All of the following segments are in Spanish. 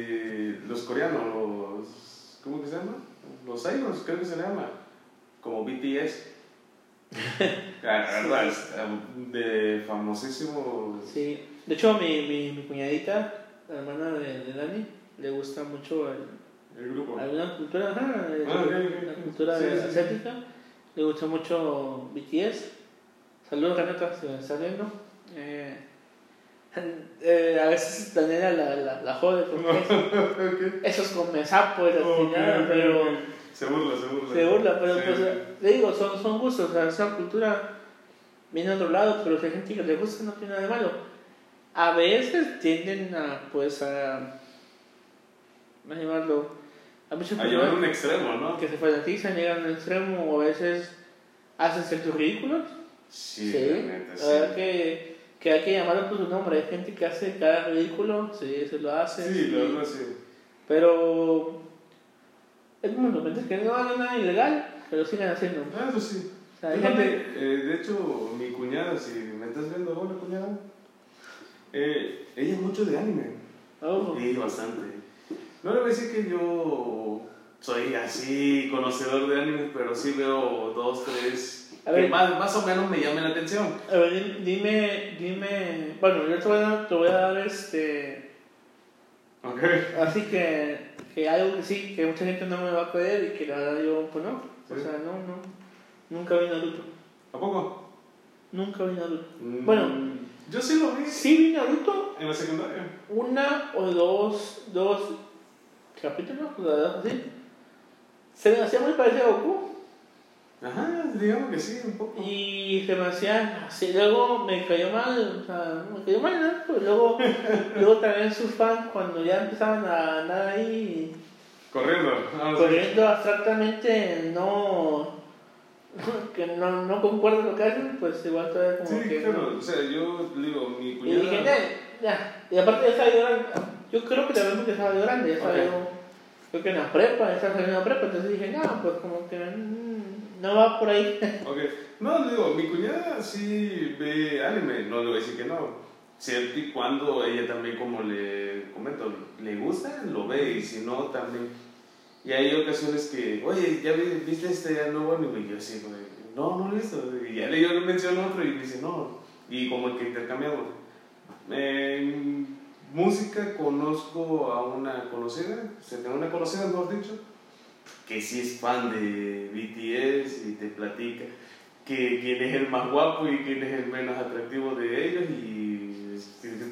eh, los coreanos, los, ¿cómo que se llama? Los idols, creo que se llama, como BTS. Ah, de famosísimo. Sí, de hecho mi, mi, mi cuñadita, la hermana de, de Dani, le gusta mucho el, El grupo. alguna cultura, ajá, el- Ah, la cultura Sí, asiática, le gusta mucho BTS. Saludos Renata, si me estás viendo. Eh, eh, a veces Daniela la, la, la jode porque eso es come sapo y la Ok, chingada, ok, pero. Se burla, se burla. se burla, pero Sí, pues sí. le digo, son, son gustos, o sea, esa cultura viene de otro lado, pero si hay gente que le gusta no tiene nada de malo. A veces tienden a, pues, a, a llamarlo, a muchas A llevar un extremo, ¿no? que se fanatizan, llegan al extremo o a veces hacen ciertos ridículos. Sí, Sí, la neta, la verdad sí. que, que hay que llamarlo por su nombre. Hay gente que hace cada ridículo, sí, se lo hace. Sí, la sí. Pero es los mentes que no hagan nada ilegal, que lo sigan haciendo. Ah, Eso sí. O sea, hay Yo también, gente. eh, de hecho, mi cuñada, si me estás viendo, hola cuñada, eh, ella es mucho de anime. Oh, Sí, bastante. No le voy a decir que yo soy así conocedor de anime, pero sí veo dos, tres A que ver. más, más o menos me llaman la atención. a ver, di- dime, dime. Bueno, yo te voy a te voy a dar este. Ok. Así que, que algo que sí, que mucha gente no me va a creer y que la verdad yo, pues no. O Sí. sea, no, no. Nunca vi Naruto. ¿A poco? Nunca vi Naruto. Mm, Bueno. Yo sí lo vi Sí vi Naruto en la secundaria. una o dos, dos capítulos, la verdad, así. Se me hacía muy parecido a Goku. Ajá, digamos que sí, un poco. Y se me hacía así, luego me cayó mal, o sea, me cayó mal, ¿no? Pues luego, luego también sus fans, cuando ya empezaban a andar ahí Corriendo. Ah, sí. corriendo abstractamente, no, que no, no concuerdo lo que hacen, pues igual todavía como Sí, que... claro. O sea, yo digo, mi Y cuñada. dije, ya, ya, y aparte ya estaba yo grande, yo creo que también porque estaba yo grande, ya estaba Ok. yo, creo que en la prepa, ya estaba saliendo de la prepa, entonces dije, no, pues como que mm, no va por ahí. Ok. No, digo, mi cuñada sí ve anime, no le voy a decir que no. Cierto y cuando ella también, como le comento, le gusta, lo ve y si no, también. Y hay ocasiones que, oye, ¿ya vi- viste este nuevo anime? Y yo así, no, no lo he visto. Y ya le, yo le menciono otro y dice, no. Y como que intercambiamos. En música conozco a una conocida, o sea, tengo una conocida, mejor dicho, que sí es fan de BTS y te platica que quién es el más guapo y quién es el menos atractivo de ellos y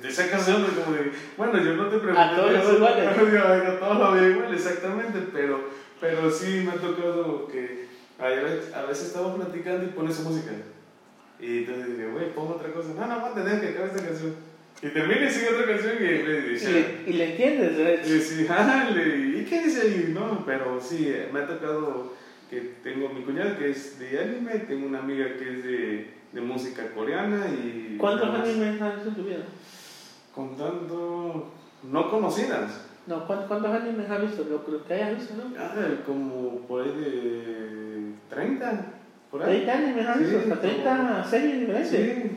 te sacas de como de, bueno, yo no te pregunté A todos los iguales. a todos los veo igual, exactamente, pero, pero sí me ha tocado que a veces, a veces estamos platicando y pones su música. Y entonces digo, güey, pongo otra cosa, no, no, deja que acabe esta canción y termina y sigue otra canción y Y dice, le, y le entiendes, de hecho. y sí, ah, le- ¿y qué dice ahí? No, pero sí, eh, me ha tocado que tengo mi cuñada que es de anime, tengo una amiga que es de, de música coreana y... ¿Cuántos animes has visto en tu vida? Contando no conocidas. No, ¿cuántos, animes has visto? Lo que que hayas visto, ¿no? Ah, como por ahí de 30, por ahí. 30 animes has Sí, visto, hasta 30 series diferentes. Sí.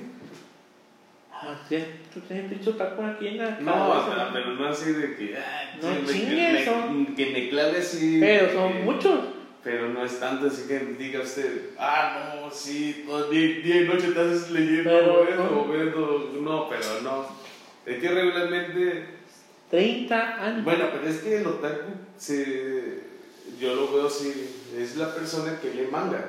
Ah, sí, tienes dicho tacón aquí en la No, cabeza, pero no así de que... ah, No me- chingues, que, me, que me clave así. Pero que- son muchos. Pero no es tanto así que diga usted, ah, no, sí, todo día, día y noche te haces leyendo Pero viendo, no. No, pero no. Es que regularmente. 30 animes. Bueno, pero es que el otaku, se, yo lo veo así, es la persona que lee manga.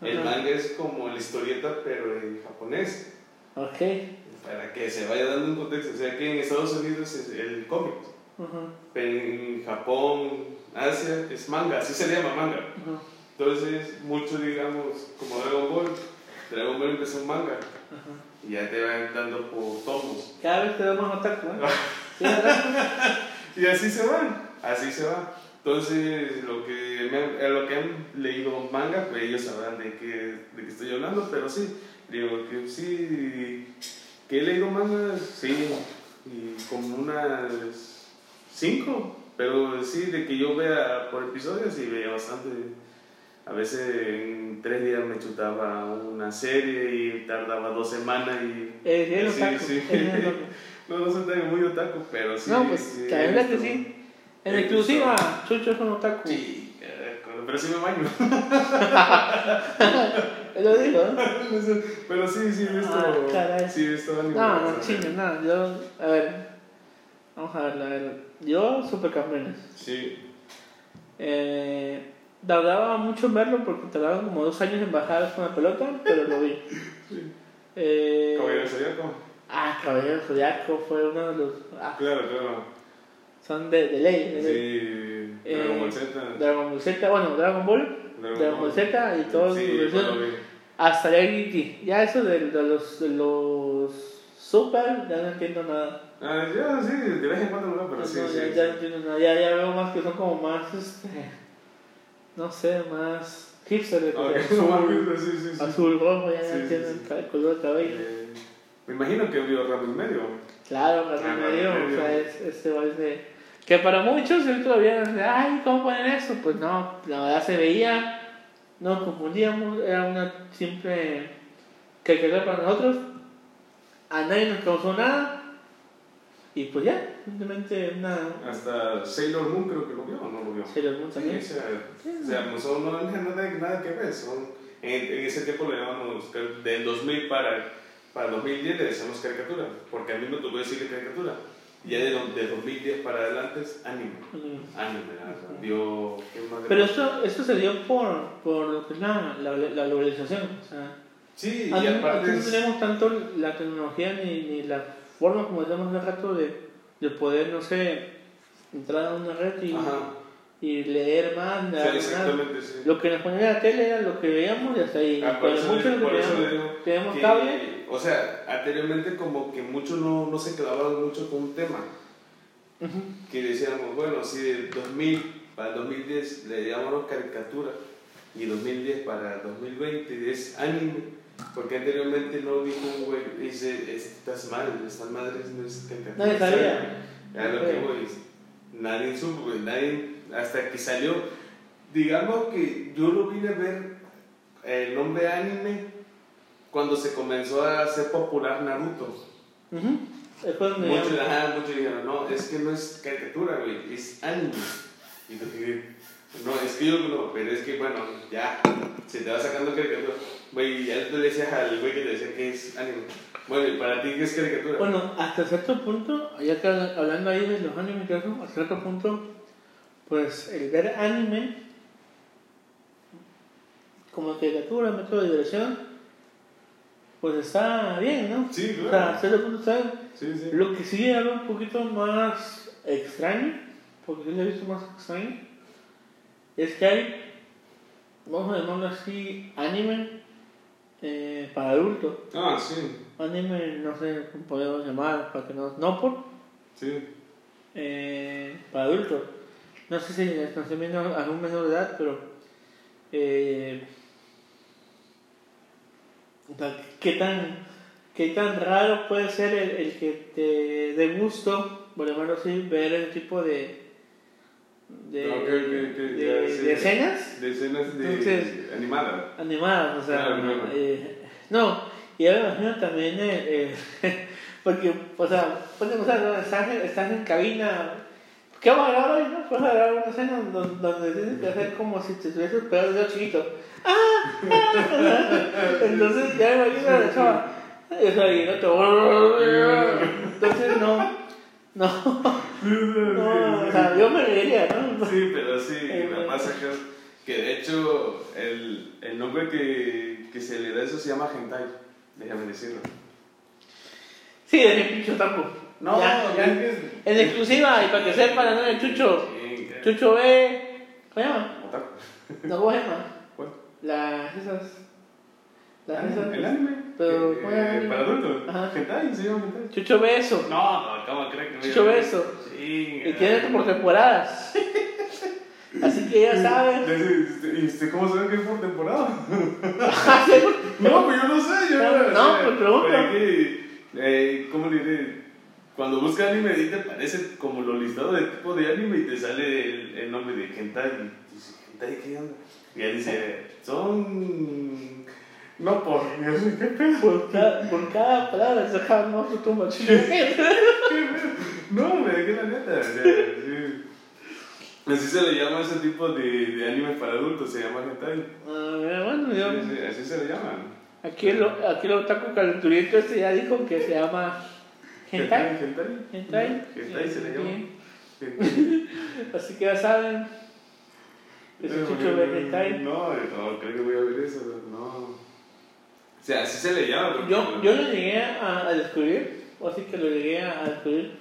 El Ajá. manga es como la historieta, pero en japonés. Ok. Para que se vaya dando un contexto. O sea que en Estados Unidos es el cómic. Ajá, Pero en Japón, Asia, es manga, así se llama manga. ajá, Entonces, muchos, digamos, como Dragon Ball, Dragon Ball empezó en manga ajá. y ya te van dando por tomos. Cada vez te da más otaku, ¿eh? Sí, ¿verdad? Y así se van, así se va. Entonces, lo que, me, a lo que han leído manga, pues ellos sabrán de qué, de qué estoy hablando, pero sí, digo que sí, que he leído mangas, sí, y como unas cinco, pero sí, de que yo vea por episodios, sí veía bastante. A veces en tres días me chutaba una serie y tardaba dos semanas y... Eh, sí, el Sí, otaku. sí. el no, no soy tan muy otaku, pero sí. No, pues, sí, que sí. En exclusiva, Chucho es un otaku. Sí, pero sí me baño. Lo digo, ¿no? pero sí, sí he visto. Ah, caray. sí he visto anime. No, no o sea, chingues, nada. Yo, a ver. Vamos a ver, a ver. Yo, Supercampeones. Sí. Eh, tardaba mucho en verlo porque tardaban como dos años en bajar con la pelota, pero lo vi. sí. Eh, Caballero Zodíaco. ah, Caballero Zodiaco fue uno de los. Ah, Claro, claro. son de, de ley. De ley. Sí. Eh, Dragon Ball Z. Dragon Ball Z, bueno, Dragon Ball, Dragon Ball Z y todos Sí, los pues hasta ya GT. Ya eso de, de los, de los Super, ya no entiendo nada. Ah, yo sí, de vez en cuando lo veo, pero No, sí, no, sí. ya, sí. ya no entiendo nada. Ya, ya veo más que son como más, este, no sé, más hipster. de Ah, Ok, azul, sí, sí, sí. azul, rojo, ya sí, entiendo el color del cabello. Eh, me imagino que vio Ramo y medio. Claro, la Ah, medio, o sea, es, este baile de... Que para muchos yo todavía, ay, ¿cómo ponen eso? Pues no, la verdad se veía, no confundíamos, era una simple caricatura para nosotros, a nadie nos causó nada, y pues ya, simplemente una... Hasta Sailor Moon creo que lo vio o no lo vio. Sailor Moon Sí, también. o sea, o sea, no no tienen nada, que ver. Son, en, en ese tiempo le llamamos del 2000 para, para 2010 le decíamos caricatura, porque a mí me tocó decirle caricatura. Ya de, de 2010 para adelante es anime. Mm. Anime, ¿verdad? Vio. ¿qué más le Pero esto, esto se dio por, por lo que es la, la, la globalización, o sea... Sí, y aparte. no es- tenemos tanto la tecnología ni, ni la forma, como decíamos hace rato, de, de poder, no sé, entrar a una red y, Ajá. y leer más, Sí, sí. Lo que nos ponía en la tele era lo que veíamos y hasta ahí. Ah, por eso, mucho lo que por eso le teníamos, digo teníamos que, cable. O sea, anteriormente como que muchos no, no se clavaban mucho con un tema. Ujú. Que decíamos, bueno, si del 2000 para el 2010 le llamamos caricatura y 2010 para 2020 es anime. Porque anteriormente no dijo un güey, dice, estás mal, estas madres no es caricatura. Nadie sabía. A lo que voy, nadie supo, güey, nadie, hasta que salió, digamos que yo lo vine a ver el nombre anime cuando se comenzó a hacer popular Naruto. Fue donde Muchos, ya- ajá, muchos dijeron, no, es que no es caricatura, güey, es anime. Y yo dije, no, es que yo no, pero es que bueno, ya, se te va sacando caricatura. Güey, ya tú le decías al güey que te decía que es anime. Bueno, ¿y para ti qué es caricatura? Bueno, hasta cierto punto, ya que habla- hablando ahí de los animes, eso, hasta cierto punto, pues el ver anime como caricatura, método de diversión, pues está bien, ¿no? sí, O sea, claro. cierto punto está. Sí, sí. Lo que sí es algo un poquito más extraño, porque sí lo he visto más extraño, es que hay, vamos a llamarlo así, anime eh, para adultos. Ah, sí, Anime, no sé cómo podemos llamar, para que no, no por, sí. eh, para adultos. No sé si están viendo algún menor de edad, pero eh, o sea, ¿qué tan, qué tan raro puede ser el, el que te dé gusto, por llamarlo así, ver el tipo de, de, Ok, ok, ok, de, sí. de escenas De escenas de Entonces- animadas. animadas, o sea, Claro, claro. eh, no, y ahora me imagino también, eh, eh, porque, o sea, ponte a pensar, ¿no? estás, estás en cabina, ¿qué vamos a grabar hoy, no? Vamos a grabar una escena donde, donde tienes que hacer como si te estuvieses pegado de chiquito. ¡Ah! ¡Ah! Entonces ya me imagino a la chava, y, o sea, y no te... Entonces no, no, no, o sea, yo me reiría, ¿no? Sí, pero sí, me pasa que, que de hecho el, el nombre que, que se le da eso se llama hentai, déjame decirlo. Sí, de mi pincho tampoco. No, Ya, ya. es que- En exclusiva, y para que sepan, ¿no? El Chucho. Sí, Chucho ve. ¿Cómo se llama? otaku. No, ¿cómo se llama? ¿Cuál? Las esas. Las esas. ¿El anime? Pero, Eh, ¿cómo es el anime? Para adultos. Ajá. Hentai, se llama hentai. Chucho ve eso. No, no, ¿cómo crees que me Chucho ve eso. Sí. Y tiene por temporadas. Así que ya saben. ¿Y usted cómo sabe que es por temporada? No, pues yo no sé, yo No, no, no, sé. pues pregunta. Que, eh, ¿cómo le diré? Cuando buscas anime, ahí te aparece como los listados de tipo de anime y te sale el, el nombre de Hentai. Y dices, ¿Hentai qué onda? Y ahí dice, son No, por Dios, qué pedo. Por cada, por cada palabra sacaban más tu tumba. No, me dejé la neta. o sea, sí. Así se le llama a ese tipo de, de animes para adultos, se llama hentai. Ah, bueno, yo, Sí, sí, así se le llaman. aquí, el, aquí el otaku calenturiento este ya dijo que se llama hentai. Hentai. Hentai. Hentai se le llama. Así que ya saben. Ese chucho ve hentai. No, no, creo que voy a ver eso, no. O sea, así se le llama. porque- Yo, yo lo llegué a, a descubrir, o así que lo llegué a descubrir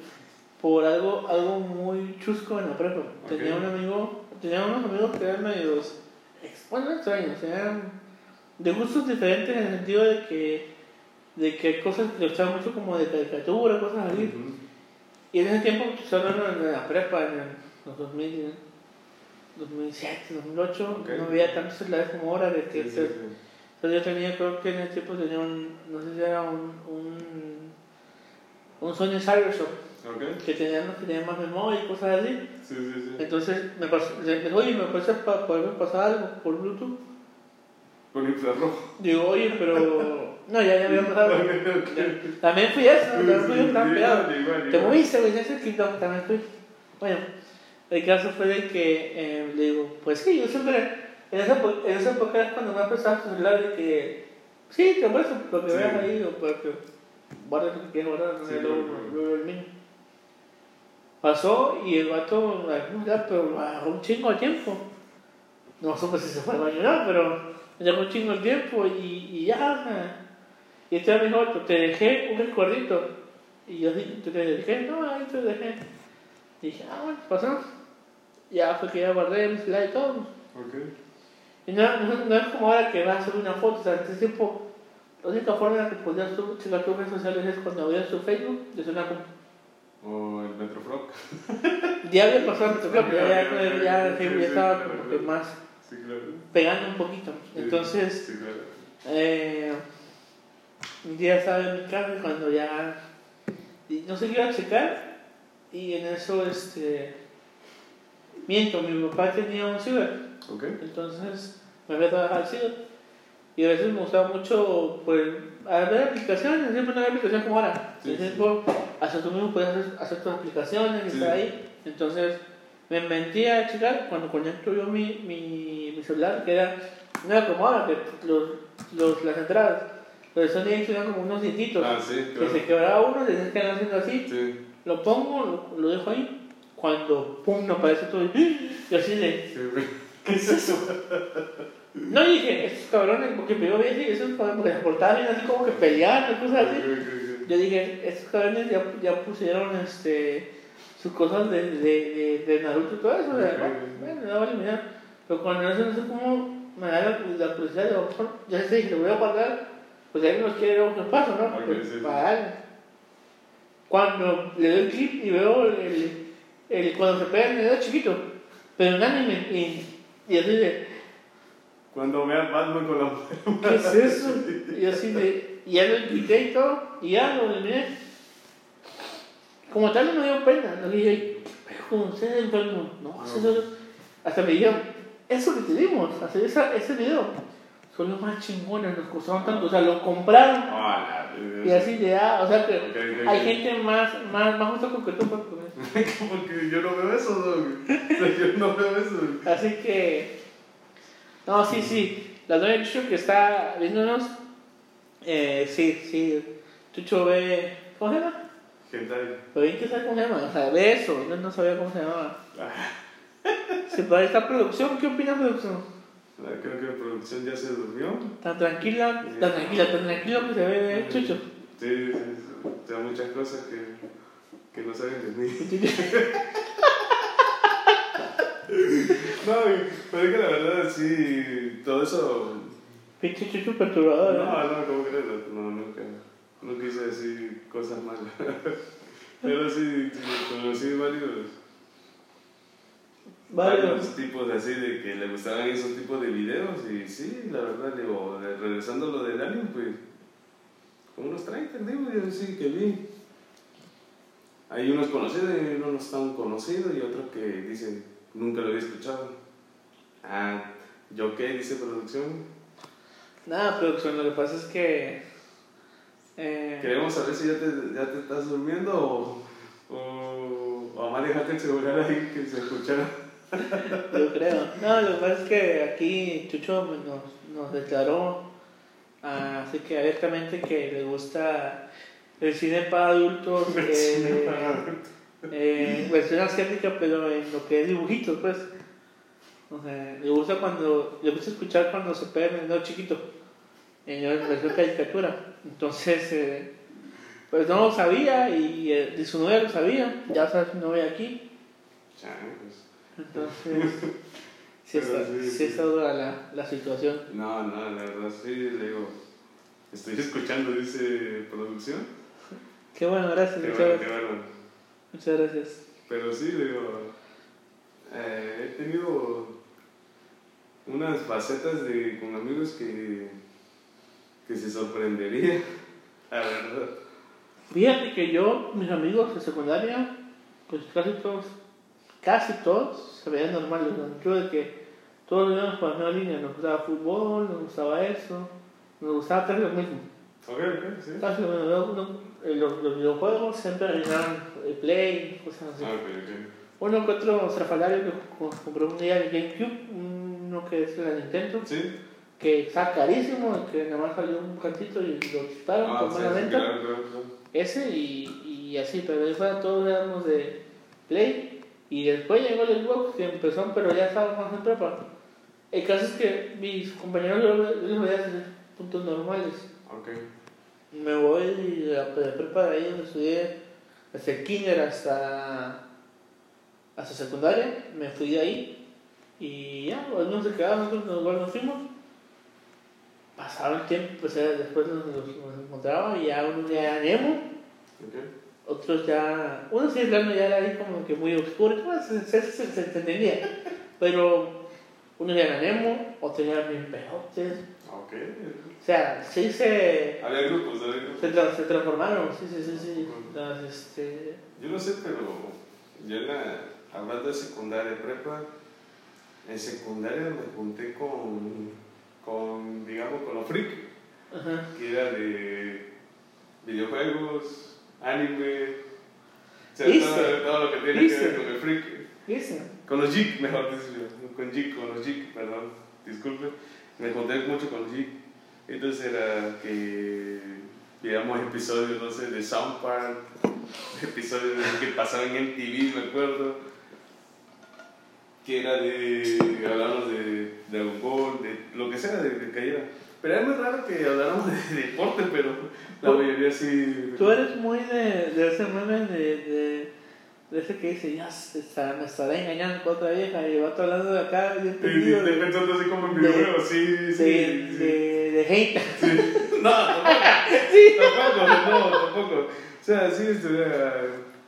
por algo, algo muy chusco en la prepa. Tenía Ok. un amigo, tenía unos amigos que eran medios, bueno, no extraños, eran de gustos diferentes en el sentido de que, de que hay cosas que le gustaban mucho como de caricatura, cosas así. Ujú. Y en ese tiempo, pues, hablando en la prepa, en los 2000, 2007, 2008, Ok. no había tantos celulares como ahora, de que Sí, sí, sí. entonces yo tenía, creo que en ese tiempo tenía un, no sé si era un, un, un Sony Cybershot, Ok. que tenía, no tenía más memoria y cosas así. Sí, sí, sí. Entonces me pasó, oye, ¿me puedes pa- poderme pasar algo por Bluetooth? Con infrarrojo. Digo, oye, pero... No, ya, ya había pasado. Ya. También fui eso, también fui un igual, Te moviste, güey, ya se quitó, también fui. Bueno, el caso fue de que eh, le digo, pues sí, yo siempre, en esa, en esa época es cuando me ha prestado tu celular de que, sí, te muestro lo que Sí. veas ahí, o para que guardes lo que quieras guardar, no Sí, luego el mío. Pasó y el vato, ya, pero agarró un chingo de tiempo. No supe si se fue al baño o no, pero llegó un chingo de tiempo y, y ya, y este me dijo, te dejé un recuerdito. Y yo dije, ¿te te dejé? No, ahí te dejé. Y dije, ah, bueno, pasó. Ya fue que ya guardé mi celular y todo. Ok. Y no, no, no es como ahora que vas a subir una foto, o sea, en ese tiempo, la única forma en la que podías checar tus redes sociales es cuando abrías tu Facebook desde una compu. O el Metrofrog. Ya había pasado el Metroflop, ya, ya, Ya, ya, ya, estaba como que más Sí, claro. pegando un poquito. Entonces, Sí, claro. eh, un día estaba en mi casa cuando ya, no sé qué iba a checar, y en eso, este, miento, mi papá tenía un ciber. Entonces me había trabajado al ciber. Y a veces me gustaba mucho pues, a ver aplicaciones, siempre no había aplicación como ahora. Sí, en sí. tiempo, hasta tú mismo puedes hacer, hacer tus aplicaciones y Sí. estar ahí. Entonces me mentía a checar cuando conecto yo mi, mi, mi celular, que era, no era como que los, los, las entradas, los de Sony eran como unos dientitos. Ah, sí, que se quebraba uno, tenías que haciendo así. Sí. Lo pongo, lo, lo dejo ahí. Cuando pum, me aparece todo. Y así de. Sí. ¿Qué es eso? No dije, estos cabrones, porque primero vi así, esos cabrones, porque se bien así como que peleando, cosas así. Yo dije, estos cabrones ya, ya pusieron este, sus cosas de, de, de, de Naruto y todo eso. o sea, Ok. bueno, no vale mirar. Pero cuando eso no sé cómo me da la, curiosidad, digo, "Por- ya sé, dije, lo voy a guardar, pues ahí nos quiere ver qué pasa, ¿no? Ok, Pues, sí, sí. para darle. Cuando le doy clic y veo el, el, cuando se pega el dedo chiquito, pero en anime, y, y así de, Cuando vean Batman con la mujer. ¿qué es eso? Y así de, y ya lo quité y todo, y ya lo eliminé. Como tal no me dio pena, no dije, como usted es enfermo, no, No. eso, hasta me dijeron, eso que te dimos, hacer esa, ese video, son los más chingones, nos costaron tanto, o sea, lo compraron, Ah, y así de, ah, o sea que Ok, ok, hay ok. gente más, más, más justo que tú, pues, con eso. Como que yo no veo eso, dog. O sea, yo no veo eso. Así que, no, sí, sí, la doña Chucho que está viéndonos, eh, sí, sí, Chucho ve, ¿cómo se llama? Pero bien que sabe cómo se llama, o sea, ve eso, yo no sabía cómo se llamaba. Ah, Se para esta producción, ¿qué opina producción? Creo que la producción ya se durmió. Tan tranquila, tan tranquila, tan tranquilo que se ve Chucho. Sí, sí, sí. O sea, muchas cosas que, que no saben de mí. No, pero es que la verdad, sí, todo eso. Pinche Chucho perturbador, No, ¿no? no, ¿cómo crees? No, nunca. Nunca hice así cosas malas. Pero sí, conocí varios. Varios. varios tipos así de que le gustaban esos tipos de videos y sí, la verdad, digo, regresando a lo del anime, pues, como unos 30, digo, yo sí que vi. Hay unos conocidos y unos tan conocidos y otros que dicen, nunca lo había escuchado. Ah, ¿yo qué? Dice producción. Nada, producción, lo que pasa es que. Eh, Queremos saber si ya te, ya te estás durmiendo o. o. o más dejaste el celular ahí que se escuchara. Yo creo. No, lo que pasa es que aquí Chucho nos, nos declaró, ah, así que abiertamente, que le gusta el cine para adultos, eh, eh, versión asiática, pero en lo que es dibujitos, pues. O sea, le gusta cuando, le gusta escuchar cuando se pega en el chiquito, la versión caricatura. Entonces, eh, pues no lo sabía y, eh, y su novia lo sabía, ya sabes su novia aquí. Changos. Entonces, sí está, sí, está dura la, la situación. No, no, la verdad sí, le digo. Estoy escuchando, dice producción. Qué bueno, gracias, Qué muchas bueno, qué gracias. bueno. Muchas gracias. Pero sí, digo, eh, he tenido unas facetas de, con amigos que, que se sorprendería, la verdad. Fíjate que yo, mis amigos de secundaria, pues casi todos, casi todos se veían normales, sentido de que todos íbamos por la misma línea, nos gustaba fútbol, nos gustaba eso, nos gustaba casi lo mismo. Ok, ok, sí. Casi lo mismo. Eh, los, los videojuegos siempre eran el play, cosas así. Ah, ok, ok. Uno que otro estrafalario que co- compró un día el GameCube, uno que es la Nintendo, Sí. Que está carísimo, que nada más salió un cantito y lo disparon Ah, por sí, mala venta. claro, claro, claro. Ese y, y así, pero ahí fuera todos éramos de Play. Y después llegó el Xbox que empezó, pero ya estaba más en prepa. El caso es que mis compañeros yo veía desde puntos normales. Me voy a de prepa de ahí donde estudié desde kinder hasta, hasta secundaria. Me fui de ahí y ya, algunos se quedaron, nosotros nos, nos fuimos. Pasaba el tiempo, pues ya después nos, nos, nos encontraba y ya uno ya era emo Ok. otros ya, uno sí, plano ya era ahí como que muy oscuro, pues, se, se, se, se entendía, pero uno ya era emo, otros ya eran bien pejotes, Ok. o sea, sí se, Había grupos, había grupos. se, tra- se transformaron, sí, sí, sí, sí, las, este, Yo no sé, pero yo en la, hablando de secundaria, prepa, en secundaria me junté con, con digamos, con los freak, ajá, que era de videojuegos, anime, o sea, todo, todo lo que tiene Dice. que ver con el freak. dice, Con los geek, mejor dicho, con geek, con los geek, perdón, disculpe. Me junté mucho con los geek. Entonces era que veíamos episodios, no sé, de Sound Park, episodios que pasaban en MTV, me acuerdo. Que era de. hablamos de Dragon Ball, de lo que sea, de, de cayera. Pero era muy raro que habláramos de deporte, pero la mayoría sí. tú eres muy de, de ese meme de, de, de ese que dice, ya se está- me estará engañando con otra vieja y va hablando de acá, bien Sí, sí, de, pensando así como en de- videojuegos, sí, sí. de, sí. de, de hate. No, tampoco. Tampoco, no, tampoco. O sea, sí estuviera,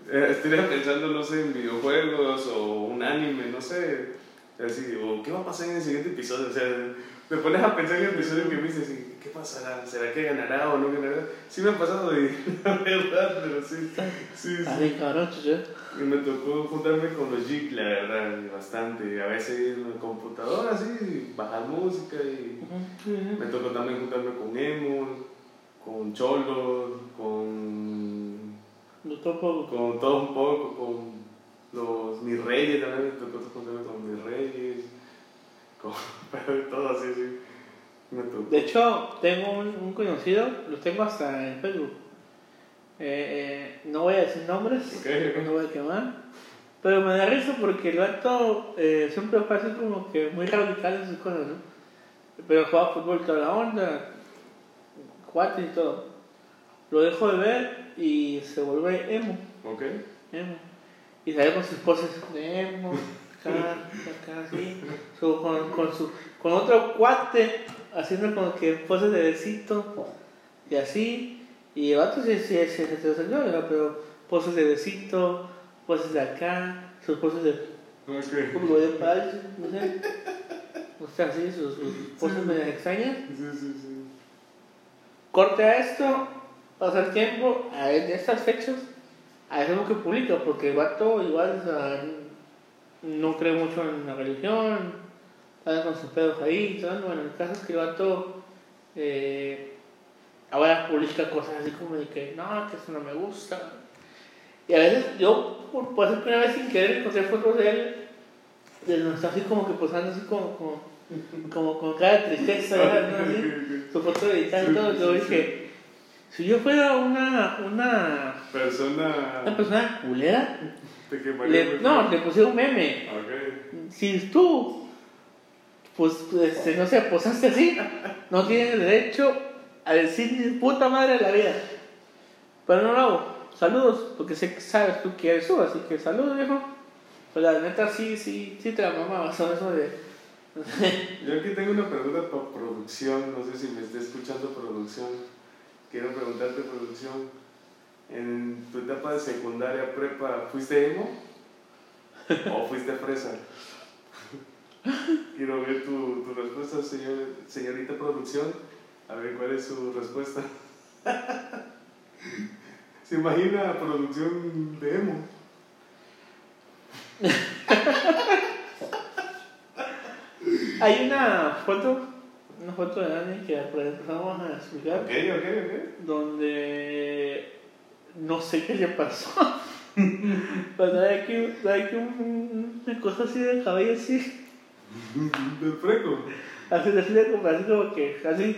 eh, estuviera pensando, no sé, en videojuegos o un anime, no sé. Así, o qué va a pasar en el siguiente episodio. O sea, te pones a pensar en el episodio que viste, así, ¿qué pasará? ¿Será que ganará o no ganará? Sí me ha pasado, y, la verdad, pero sí. Sí, sí. Y me tocó juntarme con los geeks, la verdad, bastante. A veces en la computadora, así, bajar música y. Me tocó también juntarme con emo, con cholos, con, No topo. con todo un poco, con los mis reyes también me tocó con mis reyes, con todo así, sí. Me tocó. De hecho, tengo un, un conocido, lo tengo hasta en Facebook. Eh, eh, no voy a decir nombres, Ok, ok. no voy a quemar. Pero me da risa porque el vato eh, siempre así como que muy radical en sus cosas, ¿no? Pero jugaba fútbol toda la onda, cuate y todo. Lo dejo de ver y se vuelve emo. Ok. emo. Y sale con sus poses de emo, acá, acá, así. Su- con, con, su, con otro cuate haciendo como que poses de besito y así. Y el vato sí, sí, sí, sí, se salió, ¿verdad? pero poses de besito, poses de acá, sus poses de Ok. como de paz, no sé. O sea, así, sus, sus poses medio extrañas. Sí, sí, sí. Corte a esto, pasa el tiempo, a en estas fechas, a eso es lo que publica, porque el vato igual o sea, no cree mucho en la religión, está con sus pedos ahí, todo. bueno, el caso es que el vato eh, ahora publica cosas así como de que no, que eso no me gusta. Y a veces yo, por, por esa primera vez sin querer, encontré fotos de él, de está así como que posando así como, como, como con cara de tristeza, ¿no? Así, su foto de y todo. Yo dije, si yo fuera una, una, Persona. una persona culera, ¿De qué le- no, le pusiera un meme. Ok. Si tú, pues, este, no sé, posaste así, no tienes derecho a decir ni puta madre de la vida. Pero no lo hago. Saludos, porque sé que sabes tú que eres tú, así que saludos, viejo. Pues la neta sí, sí, sí te la mamaba, son eso de... Yo aquí tengo una pregunta para producción, no sé si me está escuchando producción. Quiero preguntarte producción, en tu etapa de secundaria, prepa, ¿fuiste emo? ¿O fuiste fresa? Quiero ver tu, tu respuesta, señor, señorita producción. A ver cuál es su respuesta. ¿Se imagina producción de emo? Hay una foto, una foto de Dani que empezamos a explicar, Ok, ok, ok. donde no sé qué le pasó. Pero hay aquí, hay aquí un- una cosa así de cabello así. Del freco. Así, de como, así como que, así,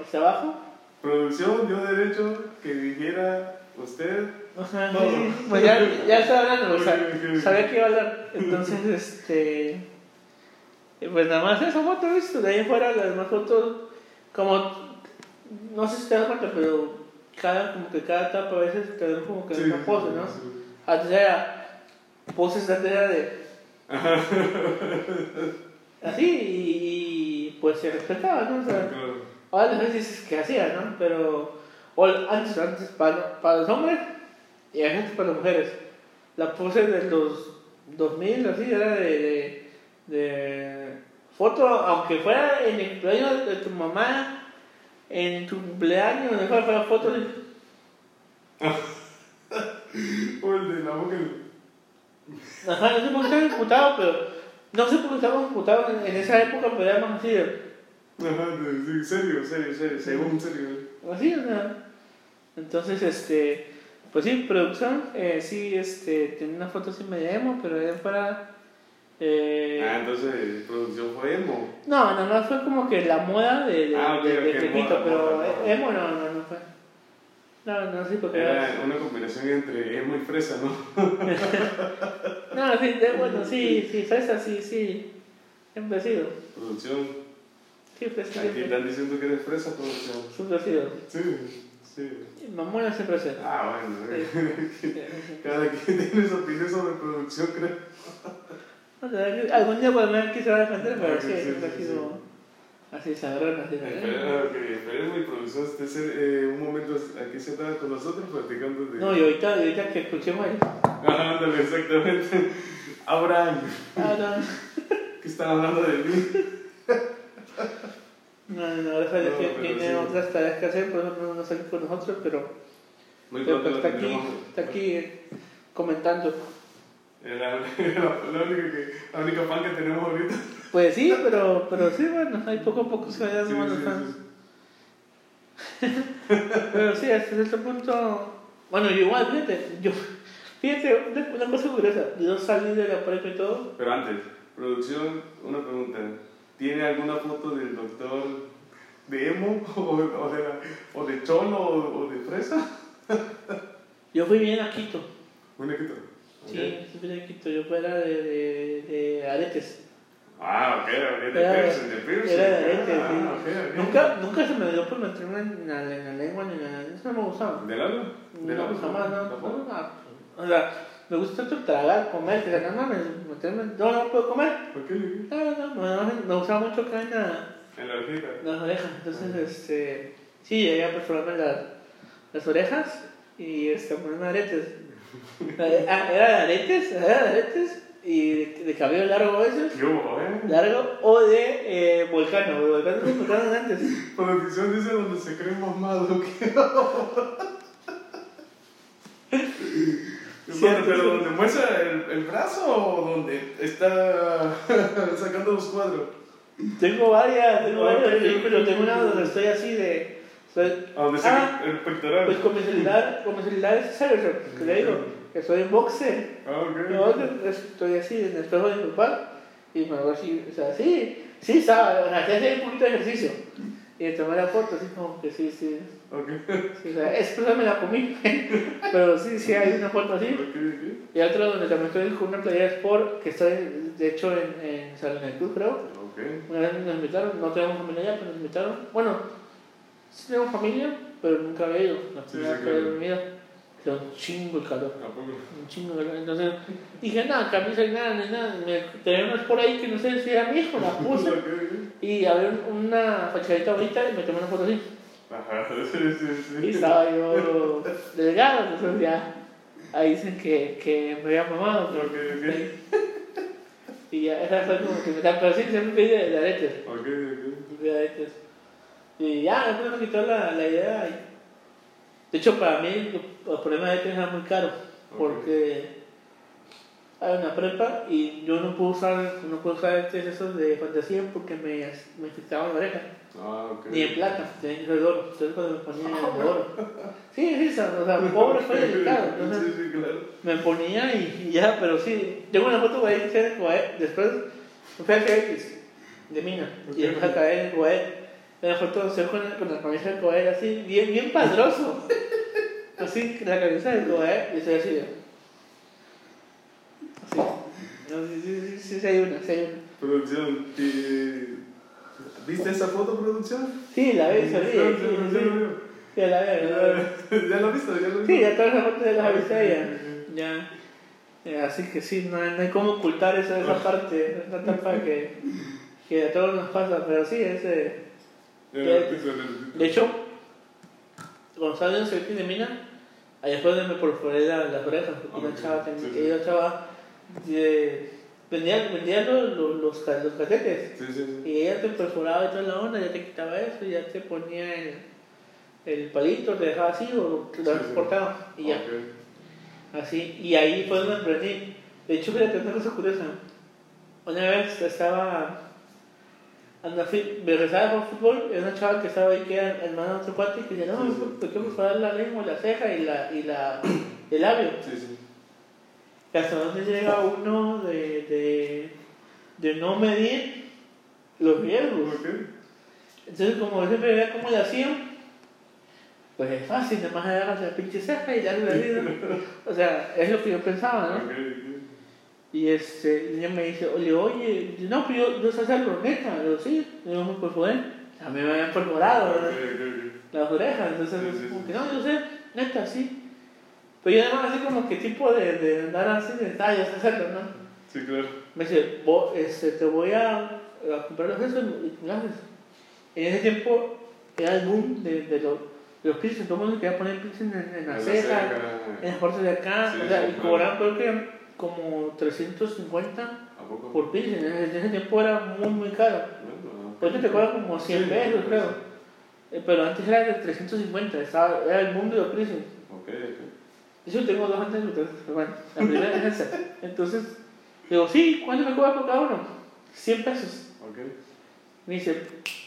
hacia abajo. Producción dio derecho que dijera usted. Ajá, No. sí. Pues ya, ya estaba hablando, o sea, sabía que iba a hablar. Entonces, este. Eh, Pues nada más esa foto, ¿viste? De ahí en fuera, las demás fotos, como. No sé si te das cuenta, pero cada, como que cada etapa a veces te dan como que Sí, una pose, ¿no? sí. Antes era poses antes era de. Así, y, y, pues se respetaba, ¿no? O sea, Claro. Ahora las veces dices que hacía, ¿no? Pero o antes, antes para, para los hombres y a veces para las mujeres. La pose de los 2000, así, era de, de, de foto, aunque fuera en el cumpleaños de tu mamá, en tu cumpleaños, donde fuera, foto de... O el de la boca. Ajá, no sé por qué estaba imputado, pero... No sé por qué estaba imputado en, en esa época, pero era más así de... Ajá, sí, serio, serio, serio, según serio. Así, o sea. Entonces, este, pues sí, producción, eh, sí, este, tiene una foto así medio emo, pero era para. Eh, Ah, entonces producción fue emo. no, nada más fue como que la moda de, de, Ah, de, de moda, pero moda, emo no, no, no fue. No, no, sí, porque. Era una combinación entre emo y fresa, ¿no? No, sí, bueno, sí, sí, fresa, sí, sí. Siempre ha sido. Producción. Ha sido. Aquí están diciendo que eres fresa, producción. siempre ha sido. Sí, sí. Mamona siempre ha sido. Ah, bueno. Sí. Cada quien tiene su opinión sobre producción, creo. O sea, Algún día pues me quisiera defender, pero sí, sí, siempre ha sí, sido así, sabrón, así. Espera, ok, esperemos mi producción esté eh, un momento aquí sentada con nosotros platicando de. No, y ahorita, ahorita que escuchemos ahí. Ajá, ándale, exactamente. Abraham, Ah, no. que están hablando de mí. No, no, ahora sale No, que pero tiene sí. otras tareas que hacer, por eso no, no sale con nosotros, pero, Muy pero pues está aquí, está aquí eh, comentando. Era, la, única que, la única fan que tenemos ahorita. Pues sí, pero, pero sí, bueno, ahí poco a poco se vayan sumando sí, fans. sí. Pero sí, hasta cierto punto. Bueno, yo igual, fíjate, yo. Fíjate, una, una cosa curiosa, yo salí de la prepa y todo. Pero antes, producción, una pregunta. ¿Tiene alguna foto del doctor de emo o, o de, la- o de cholo o, o de fresa? Yo fui bien a Quito. ¿qué tal? Sí, sí fui a Quito. Yo fuera de, de, de aretes. Ah, ok, de Era- piercing, de piercing. era de aretes, Ah, sí. ok, ok. Nunca, nunca se me dio por meterme en la, en la lengua ni nada. Eso no me gustaba. ¿De lado? ¿De No, lado? jamás, no. No, no. O sea, me gusta tanto tragar, comer, que más me- meterme. No, no puedo comer. ¿Por qué? ¿En No, no, no. Me, gustaba mucho acá en la- la orejita? las orejas. Entonces, este. Sí, llegué a perforarme las, las orejas y este, ponerme aretes. Ah, era de aretes, era de aretes y de, de cabello largo a veces. ¿Qué hubo, eh? Largo o de eh, volcano. De volcano volcano antes. Producción dice donde se cree mamado. ¿qué? Bueno, pero donde muestra el, el brazo o donde está sacando los cuadros. Tengo varias, tengo varias, pero tengo una donde estoy así de. ¿A dónde Ah, el pectoral? Pues con mi celular, con mi celular es Cybertruck, que le digo, que estoy en boxe. Ah, ok. No, estoy así en el espejo de mi papá y me hago así, o sea, sí, sí, estaba, o sea, hacía un poquito de ejercicio. Y tomé la foto, así como que sí, sí. Ok. sí o sea, cosa me la comí, pero sí, sí hay una foto así. Y otra donde también estoy con una playera de sport que estoy, de hecho, en, en San Cruz, creo. Ok. Una vez nos invitaron, no tenemos familia allá, pero nos invitaron. Bueno, sí tenemos familia, pero nunca había ido. La primera vez de claro. mi vida. Era un chingo el calor. Un chingo de calor. Entonces dije, nada, camisa y nada, ni nada. Me, tenía unas por ahí que no sé si era mi hijo, la puse. Y había una fachadita bonita y me tomé una foto así. Ajá, sí, sí, sí. Y estaba yo delgado, entonces ya. Ahí dicen que, que me había mamado. Pero, Ok, ok. Y ya, esa fue como que me pero sí, siempre pedí de, de aretes. Ok, ok. de aretes. Y ya, después me quitó la, la idea. y- De hecho, para mí, el problema de era muy caro. Porque hay una prepa y yo no puedo usar, no puedo usar aretes esos de fantasía porque me, me la oreja. Ah, ok. Ni en plata, tenía que ser de oro. Entonces cuando me ponía de oro. Sí, sí, o sea, o sea, pobre fue delicado. Entonces, Sí, sí, claro. me ponía y, y ya, pero sí. Tengo una foto ahí que después me fui a CX de Mina y después a caer en. Una foto de con, con la camisa de Coae así, bien, bien padroso. Así, la camisa de Coae y estoy así. Así. No, sí, sí, sí, sí, sí, hay una, sí hay una. Producción, ¿y- ¿viste esa foto, producción? Sí, la vi, se. Sí, la la vi. ¿Ya lo viste? ¿Ya lo viste? Sí, ya todas las fotos de las avisé ya. ya. Eh, Así que sí, no hay, no hay cómo ocultar esa, esa parte, esa etapa que, que a todos nos pasa, pero sí, es... De hecho, cuando estaba en el de mina, allá fue donde me perforé la- las orejas, porque una chava, una chava eh, vendía, vendía los, los, los, los catetes. Sí, sí, sí. Y ella te perforaba y toda la onda, ya te quitaba eso, y ya te ponía el, el palito, te dejaba así o te lo y ya. Ok. Así, y ahí fue donde aprendí. De hecho, fíjate, una cosa curiosa. Una vez estaba. Anda, fui, me regresaba a jugar fútbol, y una chava que estaba ahí que era hermana de otro cuate y que decía, no, Sí, sí. te quiero mejorar la lengua, la ceja y, la, y la, el labio. Sí, sí. Y hasta dónde llega uno de, de, de no medir los riesgos. Entonces, como yo siempre veía cómo le hacían, pues es fácil, nada más agarras la pinche ceja y ya lo dedo. O sea, es lo que yo pensaba, ¿no? Y este, y ella me dice, oye, oye, no, pero yo, yo sé hacerlo, neta. Le digo, sí, yo me perforé. A mí me habían perforado las orejas, entonces, Sí, sí, como que no, yo sé, neta, sí. Pero yo además así como que tipo de, de andar así de detalles, hacerlo, ¿no? Sí, claro. Me dice, "Vo- este, te voy a, a comprar los esos y lo haces. En ese tiempo era el boom de, de, los, los piercings, todo el mundo quería poner piercing en, en la En ceja, ceja. en las partes de acá, Sí, o sea, sí, y cobraban creo que como 350 ¿A poco? por piercing. En ese, tiempo era muy, muy caro. Ahorita te cobra como 100 Sí, pesos, creo. Eh, Pero antes era de 350, estaba, era el boom de los piercings. Ok, ok. Yo tengo dos antes, pero bueno, la primera es esa. Entonces, digo, sí, ¿cuánto me cobra por cada uno? 100 pesos. Ok. Me dice,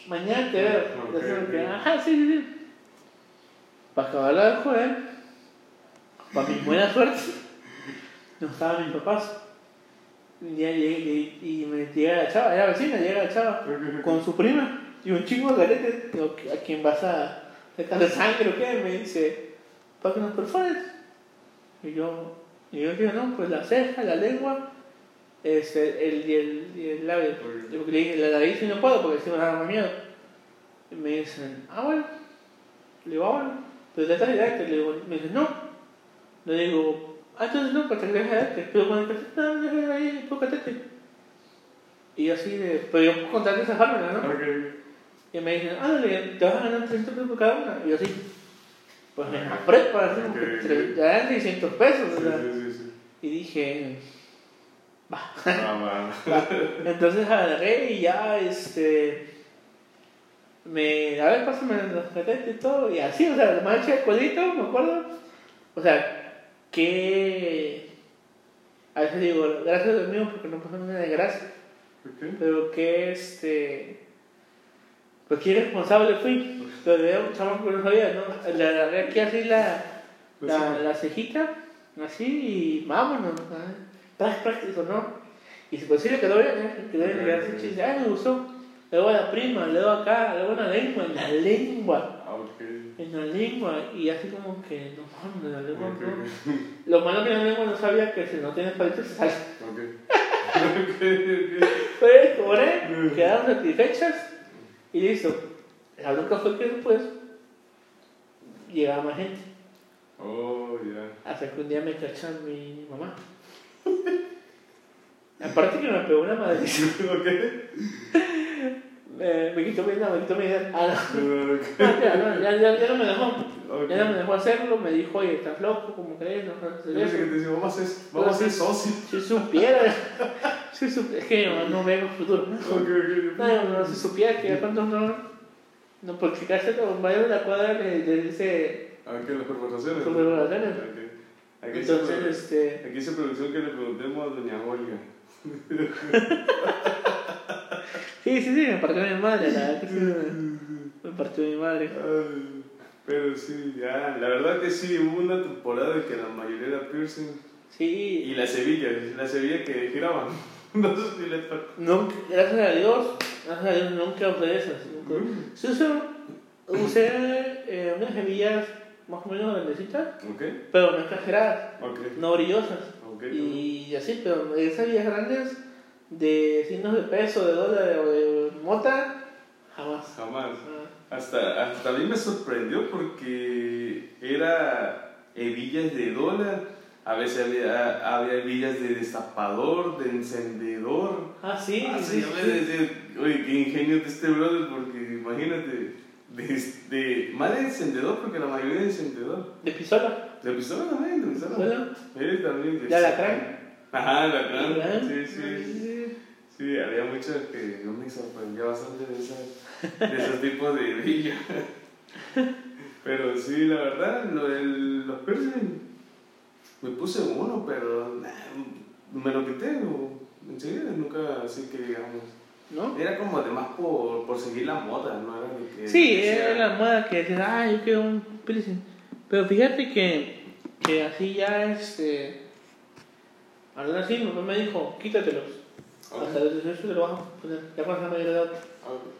mañana te veo. Ajá, sí, sí, sí. Para acabarla de joder, para mi buena suerte, no estaban mis papás. Y, y, y me llega la chava, era vecina, llega la chava con su prima y un chingo de. Digo, ¿a quién vas a sacar sangre o qué? Me dice, para que nos perfores. Y yo, y yo digo, no, pues la ceja, la lengua, este, el, y, el, y el labio. Yo le dije, la nariz no puedo porque si me da miedo. Y me dicen, ah, bueno. Le digo, ah, bueno. Pero ya estás directo. Le digo, me dicen, no. Le digo, entonces no, porque te dejas directo. Pero el catete, no, no, no, ahí, por catete. Y así de, pero yo con tal de zafármela, ¿no? Ok. Y me dicen, ah, te vas a ganar 300 pesos por cada una. Y yo así, pues me la prepa, así como que Ok, tre- ok. ya eran 600 pesos, Sí, ¿verdad? sí, sí, sí. Y dije, va. Ah, va. Entonces agarré y ya, este. Me. A ver, pásame los catetes y todo. Y así, o sea, me eché el cuadrito, me acuerdo. O sea, que. A veces digo, gracias a Dios mío, porque no pasó nada de gracia. Pero que este. Pues qué irresponsable fui. Pero era un chamo que no sabía, ¿no? Le agarré aquí así la, Pues la, la cejita, así y vámonos. Práctico, ¿no? Y pues sí le quedó bien, ¿eh? Le quedó bien, le quedó así. Ay, me gustó. Luego a la prima, luego acá, luego en la lengua, en la lengua. En la lengua, y así como que, no mames, en la lengua no. Lo malo que en la lengua no sabía que si no tienes palitos se sale. Ok. ok, ok. Pues, cobré, quedaron satisfechas y listo. La bronca fue que después llegaba más gente. Oh, ya. Hasta que un día me cachan mi mamá. Aparte que me pegó una madriza. ok. Me, me quitó mi idea, me quitó mi idea. Ah, no. Ok. No, ya, no, ya, ya, no me dejó. Ok. Ya no me dejó hacerlo. Me dijo, oye, estás loco, ¿cómo crees? No, no, Yo pensé que te decía, vamos a ser, vamos a ser socios. Si supiera. Si supiera. Es que mamá no veo futuro. Ok, ok. No, no, si supiera que ya cuando no. No, porque casi los mayores de la cuadra le, le dice. Ah, que las corporaciones. Corporaciones. Ok. Aquí Entonces, se, este. aquí se producción que le preguntemos a doña Olga. Sí, sí, sí, me partió mi madre, la verdad que sí. Me, partió mi madre. Ay, Pero sí, ya, la verdad que sí, hubo una temporada que la mayoría era piercing. Sí. Y la Sevilla, la Sevilla que giraban. No sé si les tocó. Nunca, gracias a Dios, gracias a Dios nunca usé esas. Nunca. Sí, usé, usé eh, unas hebillas más o menos grandecitas, Ok, pero no exageradas, ok. no brillosas. Ok. Y así, pero esas hebillas grandes de signos de peso, de dólar o de mota, jamás. Jamás. Ah, Hasta, hasta a mí me sorprendió porque era hebillas de dólar, a veces había, había hebillas de destapador, de encendedor. Ah, sí, Ah, sí, sí, decía, oye, qué ingenio de este brother, porque imagínate, de, de, más de encendedor, porque la mayoría de encendedor. De pistola. De pistola también, de pistola. Pistola. Eh, también. De alacrán. Ajá, alacrán. Sí, sí. Sí, había muchas que yo me sorprendía bastante de, esas, de esos tipos de brillo. Pero sí, la verdad, lo del, los piercing, me puse uno, pero nah, me lo quité o, enseguida, nunca así que digamos. ¿No? Era como además por, por seguir la moda, no era que. Sí, era la moda que decías, ah, yo quiero un piercing. Pero fíjate que, que así ya este. Hablando así, mi papá me dijo, quítatelos. Hasta los 18 te lo vas a poner. Ya cuando sea mayor de edad.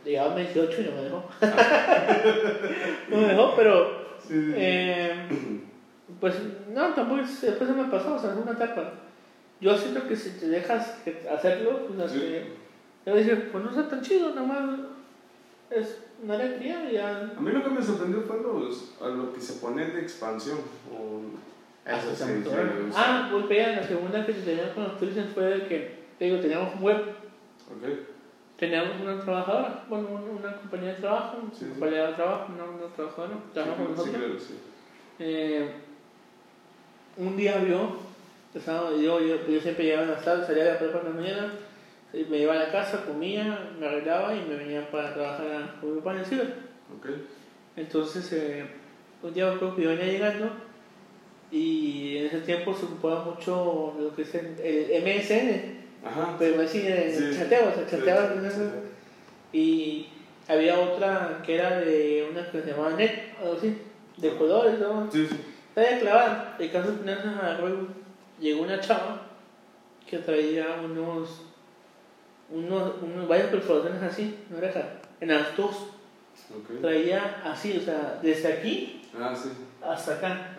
Llegaba a 28 y no me dejó. no me dejó, pero. Sí. Eh, pues no, tampoco es, después se me pasó, o sea, es una etapa. Yo siento que si te dejas hacerlo, pues Sí. te decir, pues no está tan chido, nada más es una alegría y ya. A mí lo que me sorprendió fue los, a lo que se ponen de expansión. O, eso sí, sí. Ah, pues vean, la segunda que teníamos con los piercings fue de que, te digo, teníamos un web, teníamos una trabajadora, bueno, una, compañía de trabajo, Sí, una compañía de trabajo, no una trabajadora, trabajamos Sí, nosotros. Eh, un día vio, yo, yo, yo siempre llegaba en las tardes, salía de la prepa en la mañana, me iba a la casa, comía, me arreglaba y me venía para trabajar con mi papá en el ciber. Ok. Entonces, eh, un día creo que yo venía llegando y en ese tiempo se ocupaba mucho lo que es el, el MSN, Ajá. pero así en Sí. chateo, o sea, chateaba Sí, con sí, eso. sí. Y había otra que era de una que se llamaba Net, algo así, de colores, ¿no? Sí, sí. Estaba clavada. El caso vez agarró llegó una chava que traía unos, unos, unos varias perforaciones así, en oreja, en las dos. Traía así, o sea, desde aquí Ah, sí. hasta acá.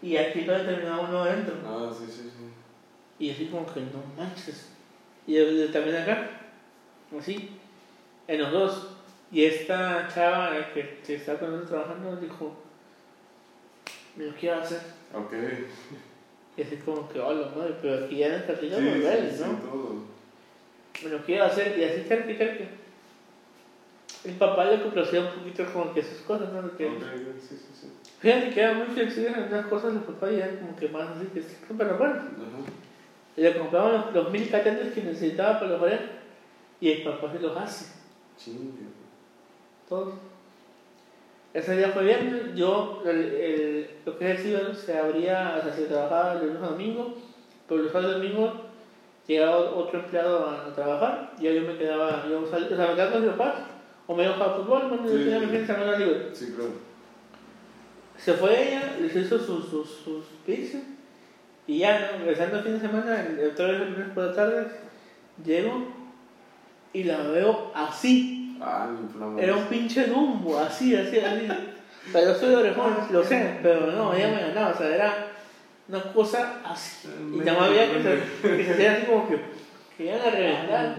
Y aquí todavía terminaba uno adentro. Ah, sí, sí, sí. Y así como que no manches. Y también acá, así, en los dos. Y esta chava que, que estaba con nosotros trabajando dijo, me lo quiero hacer. Ok. Y así como que, hola madre, pero aquí ya en el castillo Sí, no sí, sí, ¿no? todo. Me lo quiero hacer y así cerca y cerca. El papá le complacía un poquito como que sus cosas, ¿no? Que, Ok, sí, sí, sí. Fíjate que era muy flexible en algunas cosas, los papás ya como que más así que sí, pero bueno. Ajá. Le compraban los, los mil cachetes que necesitaba para los orejas y el papá se los hace, Chinga. todos. Ese día fue viernes, yo, el, el- lo que es el ciber se abría, o sea, se trabajaba de lunes a domingo, pero los sábados y domingos llegaba otro empleado a, trabajar, y yo me quedaba, yo, o sea, me quedaba con mis papás, o me iba a fútbol, bueno, yo tenía mi fin de semana libre. Sí, claro. Se fue ella, les hizo sus, sus, sus pizzas, y ya, ¿no? regresando el fin de semana, otra vez el lunes por la tarde, llego y la veo así. Ah, Era un pinche dumbo, así, así, así. O sea, yo soy de orejón, lo sé, pero no, ella me ganaba, o sea, era una cosa así. Y nada más había que se, que se hacía así como que, que iban a reventar.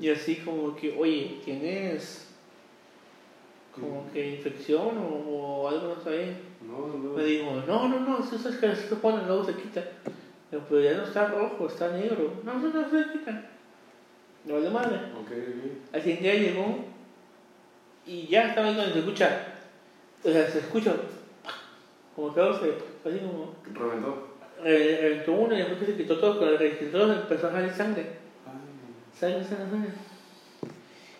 Y así como que, oye, ¿tienes como que infección o, algo, no sé? No, no. Me dijo, no, no, no, eso es que se pone, luego se quita. Pero, pero ya no está rojo, está negro. No, no, no se quita. No vale madre. Okay. Al siguiente día llegó y ya estaba ahí cuando se escucha. O sea, se escucha como que se, así como. Reventó. Reventó uno y después que se quitó todo con el registro empezó a salir sangre. Sangre, sangre, sangre.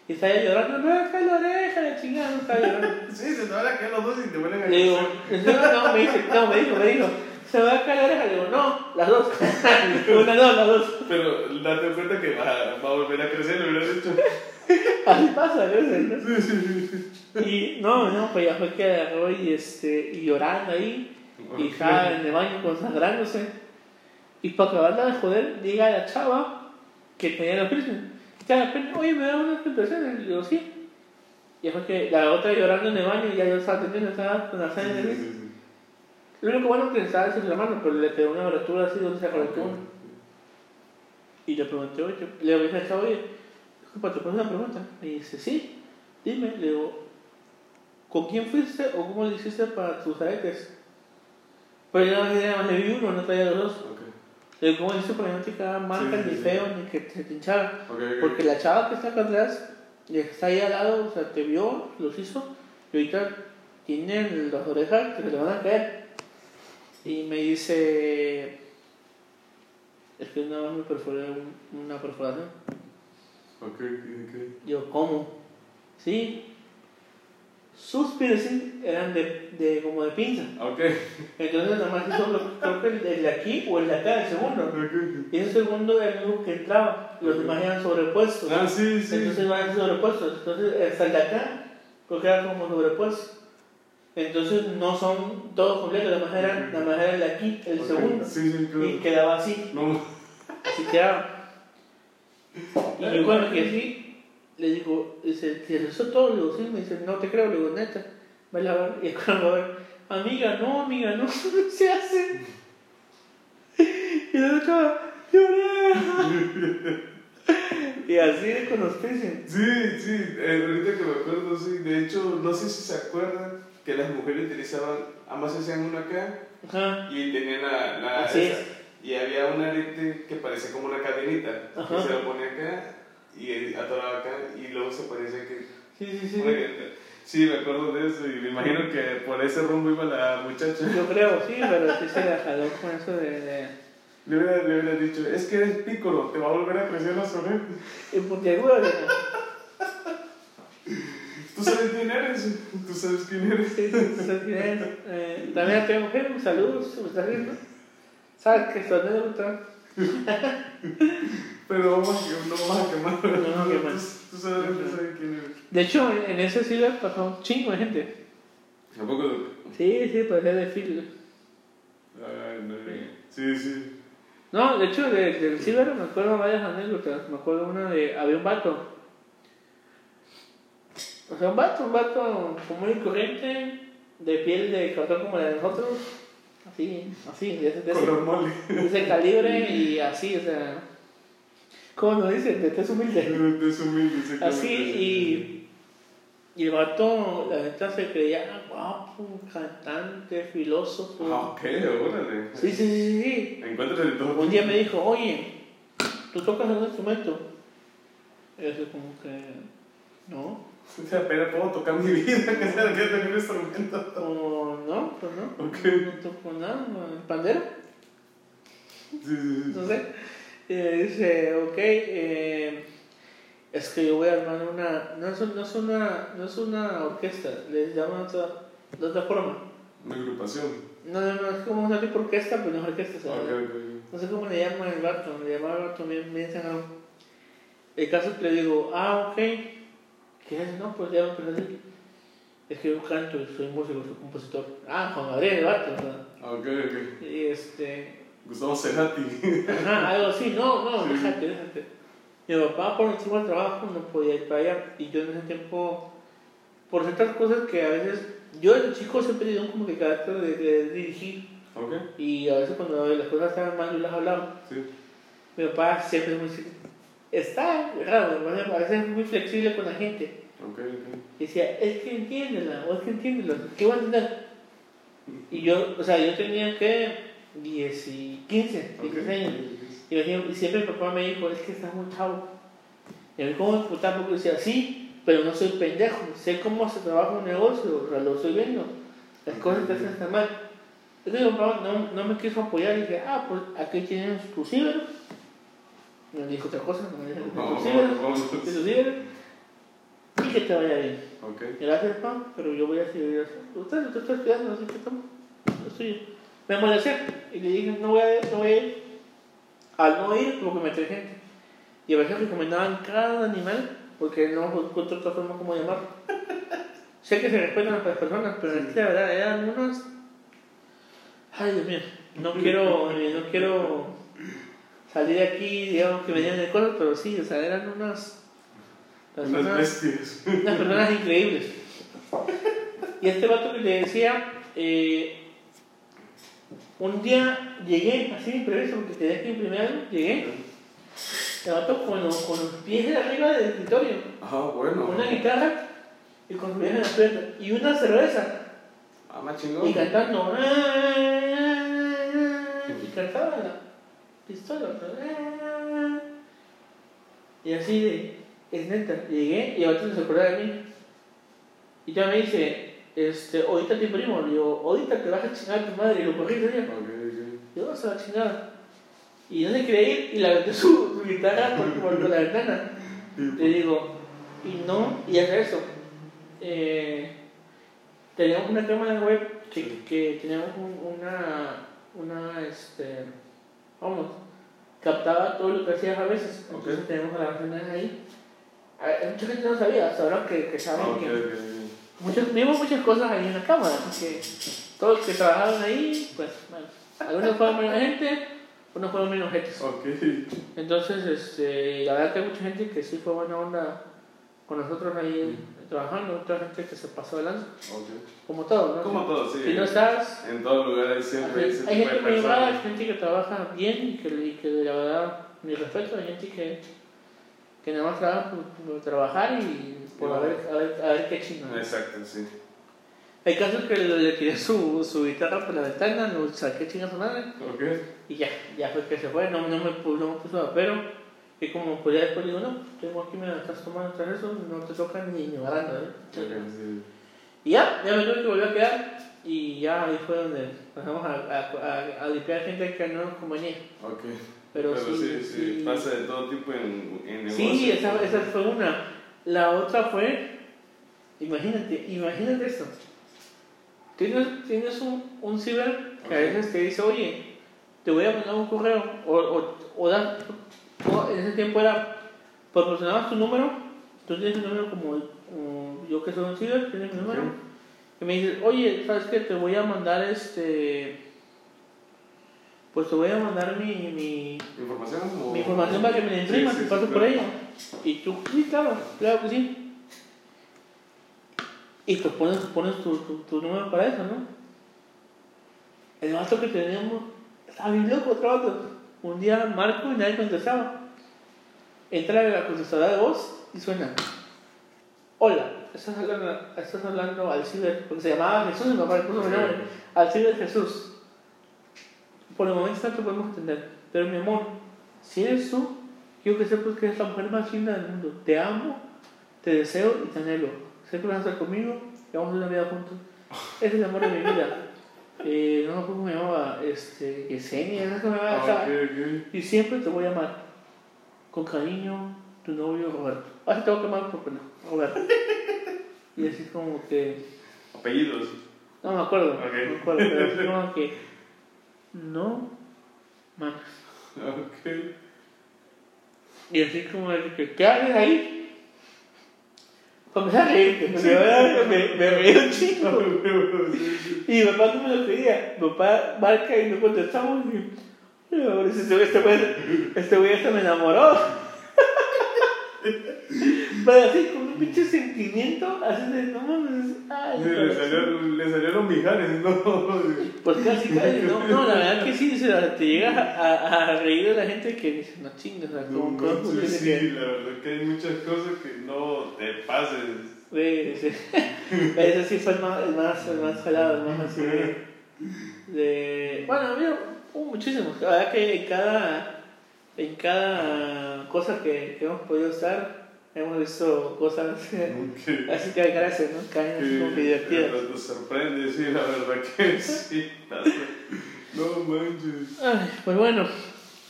Y estaba llorando, no, acá la oreja, la chingada, no estaba llorando. sí, se te van a caer los dos y te vuelven a Le digo, no, no, me dice, no, me dijo, me dijo, se va a caer la oreja. Le digo, no, las dos. Una, no, las dos. Pero date cuenta que va, va a volver a crecer, lo hubieras dicho. Así pasa a veces, ¿no? Sí, sí, sí. Y no, no, pues ya fue que agarró y, este, y llorando ahí, y estaba en el baño consagrándose. Y para acabarla de joder, llega la chava que tenía la prisión. Repente, oye, me da unas impresiones. Y le digo, sí. Y fue que la otra llorando en el baño y ya yo estaba atendiendo, estaba con la sangre de mí. Lo único bueno que estaba es la mano, pero le quedó una abertura así donde se conectó uno. Y le pregunté, oye, le dije a chavo, oye, disculpa, te pongo una pregunta. Me dice, sí, dime. Le digo, ¿con quién fuiste o cómo le hiciste para tus aretes? Pero yo no le vi uno, no traía los dos. Le digo, ¿cómo hiciste para que no te quedara marcas, ni feo, ni que te hinchara? Porque la chava que está acá atrás, está ahí al lado, o sea, te vio, los hizo, y ahorita tienen las orejas que le van a caer. Y me dice, es que nada más me perforé una perforación. Ok, ok. Yo, ¿cómo? Sí. Sus piercing eran de, de, como de pinza. Ok. Entonces nada más hizo creo que el de aquí o el de acá, el segundo. Okay. Y ese segundo era el único que entraba. Los demás eran sobrepuestos. Ah, sí, sí. Entonces iban sobrepuestos. Entonces hasta el de acá, creo que era como sobrepuestos. Entonces no son todos completos, la más era, la más era el de aquí, el segundo. Sí, sí, claro. Y quedaba así, No. así quedaba. Y yo cuando que así, le digo, dice, ¿te hizo todo? Le digo, sí, me dice, no te creo, le digo, neta, ve a ver. Y cuando va a ver, amiga, no, amiga, no, no se hace. Y la otra, lloré. y así con los piercing. Sí, sí, eh, ahorita que me acuerdo, sí. De hecho, no sé si se acuerdan que las mujeres utilizaban, ambas hacían una acá Ajá. y tenían la. la Así esa. Y había un arete que parecía como una cadenita. Ajá. Que se lo ponía acá y atoraba acá y luego se parecía que. Sí, sí, sí. Sí, me acuerdo de eso y me imagino que por ese rumbo iba la muchacha. Yo creo, sí, pero sí se la jaló con eso de... de... Le hubiera, le hubiera dicho, es que eres pícoro, te va a volver a crecer las orejas. Y puntiagudo, ¿no? Tú sabes quién eres, tú sabes quién eres. Sí, sí, sí, sí, eh, también tengo Facebook, saludos, ¿me estás viendo? ¿Sabes que su anécdota? Pero vamos a, no vamos a quemar. No, no quemar. Tú, tú sabes, tú sabes quién eres. De hecho, en, ese sí le pasó un chingo de gente. Tampoco. Sí, sí, parecía de Phil. Ay, no. Sí, sí. No, de hecho, de- del ciber me acuerdo varias anécdotas. Me acuerdo una de. Había un vato. O sea, un vato, un vato común y corriente, de piel de cartón como la de nosotros. Así, así, de ese, de ese- Color mole. de ese calibre y así, o sea. ¿Cómo lo dicen? De tez humilde. Es humilde. Así y. Y el vato, la neta se creía guapo, cantante, filósofo. Ah, ok, órale. Sí, sí, sí, sí. Encuéntrate de todo. Un día me dijo, oye, ¿tú tocas algún instrumento? Y yo como que, no. O sea, apenas puedo tocar mi vida, que sea que tengo un instrumento. Como, no, pues no. Ok. No toco nada, ¿el pandero? Sí, sí, sí. No sé. Y me dice, ok, eh, es que yo voy a armar una, no es, no es una, no es una orquesta, les llaman otra, de otra forma. Una agrupación. No, no, no, es como una tipo orquesta, pero no es orquesta, o sea, Ok, ok. No sé cómo le llaman el vato, le llamaba el vato bien, bien sangrón. El caso es que le digo, ah, ok. ¿Qué es? No, pues ya me así. Es que yo canto, soy músico, soy compositor. Ah, Juan Gabriel, el vato, o. Ah, Ok, ok. Y este. Gustavo Cerati. Ajá, algo así, no, no, déjate, déjate. Mi papá por encima del trabajo no podía ir para allá y yo en ese tiempo, por ciertas cosas que a veces, yo desde chico siempre he tenido como que carácter de, de dirigir Ok, y a veces cuando las cosas estaban mal yo las hablaba. sí. Mi papá siempre es muy, está raro, a veces es muy flexible con la gente. Y decía, es que entiéndela, o es que entiéndela, ¿qué va a entender? Y yo, o sea, yo tenía que 10 y 15, 16 años. Y, me dijo- y siempre mi papá me dijo, es que estás muy chavo. Y a mí como puta porque decía, sí, pero no soy pendejo, sé cómo se trabaja un negocio, o sea, lo estoy viendo. Las cosas que hacen están mal. Entonces mi papá no, no me quiso apoyar y dije, ah, pues aquí tienes tu ciber. Me dijo otra cosa, no me dijo ciber, tu ciber. Y que te vaya bien. Gracias, papá, pero yo voy a seguir haciendo. Usted, usted está estudiando, así que toma. Lo suyo. Me molesté y le dije, no voy a ir, no voy a ir. Al no ir, tuvo que meter gente. Y a veces recomendaban cada animal, porque no encontré otra forma como llamarlo. sé que se respetan a las personas, pero es que la verdad eran unos. Ay, Dios mío, no quiero, eh, no quiero salir de aquí, digamos que me digan de cosas, pero sí, o sea, eran unas. Personas- bestias. unas personas increíbles. Y este vato que le decía, eh, un día llegué, así imprevisto, porque tenía que imprimir algo, llegué, el vato con los, con los pies de arriba del escritorio, Ah, bueno. con una guitarra y con sus pies en la pierna, y una cerveza, Ah, más chingón. y cantando, y cantaba la pistola, y así de, es neta, llegué y vato se acordaba de mí. Y ya me dice, este, ahorita te imprimo, le digo, ahorita te vas a chingar a tu madre, y lo. Ok, ok. Yo, vas a la chingada. Y no se quería ir y le aventé su, su guitarra por, por, por la ventana. Le digo, y no, y hace eso. Eh, teníamos una cámara web que, que teníamos un- una, una, este, vamos, captaba todo lo que hacías a veces. Entonces tenemos grabaciones ahí. A- Mucha gente no sabía, ahora que, que saben Ah, ok, que ok. muchas, vimos muchas cosas ahí en la cámara, así que todos los que trabajaron ahí, pues, bueno, algunos fueron menos gente, unos fueron menos gente. Ok. Entonces, este, la verdad que hay mucha gente que sí fue buena onda con nosotros ahí trabajando, otra gente que se pasó adelante, Ok. como todo, ¿no? Como todo, sí. Si no estás, En todo lugar hay siempre hay, hay gente de muy brava, hay gente que trabaja bien y que, y que la verdad, mi respeto, hay gente que, que nada más trabaja por, por trabajar y por Y a ver, a ver, a ver qué chino. Exacto, sí. Hay casos que le, le tiré su, su guitarra por la ventana, lo saqué chinga su madre Ok. y ya, ya fue que se fue, no, no, me, no me puso pero y como pues ya después digo, no, tengo aquí, me la estás tomando tras eso, no te toca ni ni baranda, ¿eh? Ok, sí. Y ya, ya me tuve que volver a quedar y ya ahí fue donde pasamos a, a, a, a limpiar gente que no nos convenía. Ok. Pero, Pero, sí, sí, sí, pasa de todo tipo en, en negocios. Sí, esa, esa fue una. La otra fue, imagínate, imagínate esto. Tienes, tienes un, un ciber que a veces te dice, oye, te voy a mandar un correo, o, o, o da- o en ese tiempo era, proporcionabas tu número, tú tienes un número como, yo que soy un ciber, tienes mi número, y me dices, oye, ¿sabes qué? Te voy a mandar este, pues te voy a mandar mi, mi, ¿Información? O... mi información para que me la imprimas Sí, sí, y paso sí, por ella. Y tú, sí, claro, claro que sí. Y tú pones, pones tu, tu, tu número para eso, ¿no? El vato que teníamos estaba bien loco, otro vato. Un día marco y nadie contestaba. Entra la contestadora de voz y suena. Hola, estás hablando, estás hablando al ciber, porque se llamaba Jesús, mi papá le puso mi nombre. Al ciber Jesús. Por el momento no te podemos entender, pero mi amor, si eres tú, quiero que sepas que eres la mujer más linda del mundo. Te amo, te deseo y te anhelo. Sé que vas a estar conmigo y vamos a una vida juntos. Ese es el amor de mi vida. Eh, no me acuerdo cómo me llamaba, este, Yesenia, no sé cómo me Ah, llamaba. ok, ok. Y siempre te voy a amar. Con cariño, tu novio Roberto. Ahora te voy a llamar por pena, Roberto. Y así como que. Apellidos. No me acuerdo, Ok. no me acuerdo, pero así como que. No mames. Ok. Y así como que, ¿qué haces ahí? Comencé a reír, porque de verdad me, me reí un chingo. Y mi papá no me lo creía. Mi papá marca y no contestamos. Y, pero este, este güey este güey hasta me enamoró. Pero así, un pinche sentimiento, así de, no mames, ay. Sí, le, salió, le salieron mijares, ¿no? Pues casi, casi, no, no, la verdad que sí, te llegas a, a, reír de la gente que dice, no chingas, o sea, como, No, como- sí, sí, que- la verdad que hay muchas cosas que no te pases. Sí, sí. Ese sí fue el más, el más, el más jalado, el más así de, de- Bueno, mira, hubo muchísimos. La verdad que en cada, en cada cosa que, que hemos podido estar, hemos visto cosas Que, así que gracias, ¿no? Caen así como que divertidas. te sorprende, sí, la verdad que sí. No manches. Ay, pues bueno,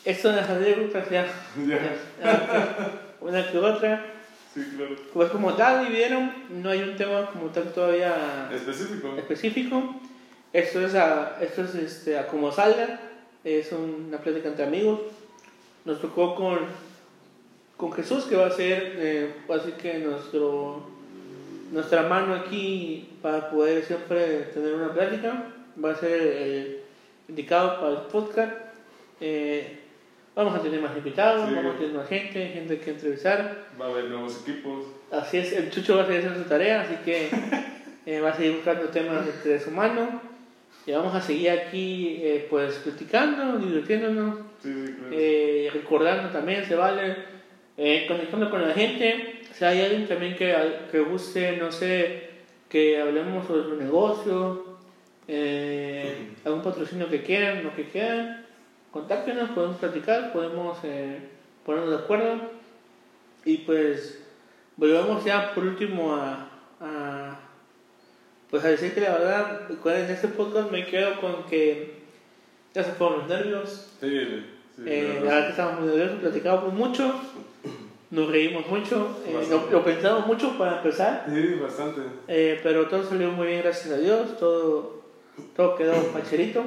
esto de las anécdotas ya, Ya, ya, una que otra. sí, claro. Pues como tal, vivieron, no hay un tema como tal todavía Específico. específico. Esto es, a, esto es este, a como salga, es una plática entre amigos. Nos tocó con, con Jesús, que va a ser eh, así que nuestro, nuestra mano aquí para poder siempre tener una plática. Va a ser el indicado para el podcast. Eh, vamos a tener más invitados, Sí. vamos a tener más gente, gente que entrevistar. Va a haber nuevos equipos. Así es, el Chucho va a seguir haciendo su tarea, así que eh, va a seguir buscando temas de su mano. Y vamos a seguir aquí, eh, pues, platicando, divirtiéndonos, Sí, sí, claro. eh, recordando también, se vale, eh, conectando con la gente. Si hay alguien también que, que guste, no sé, que hablemos sobre su negocio, eh, algún patrocinio que quieran, lo que quieran, contáctenos, podemos platicar, podemos eh, ponernos de acuerdo. Y pues, volvemos ya por último a, a, pues a decir que la verdad, en este podcast me quedo con que ya se fueron los nervios, Sí, sí. eh, la verdad que estábamos muy nerviosos, platicábamos mucho, nos reímos mucho, eh, lo, pensamos mucho para empezar, Sí, bastante. eh, pero todo salió muy bien, gracias a Dios, todo, todo quedó pacherito.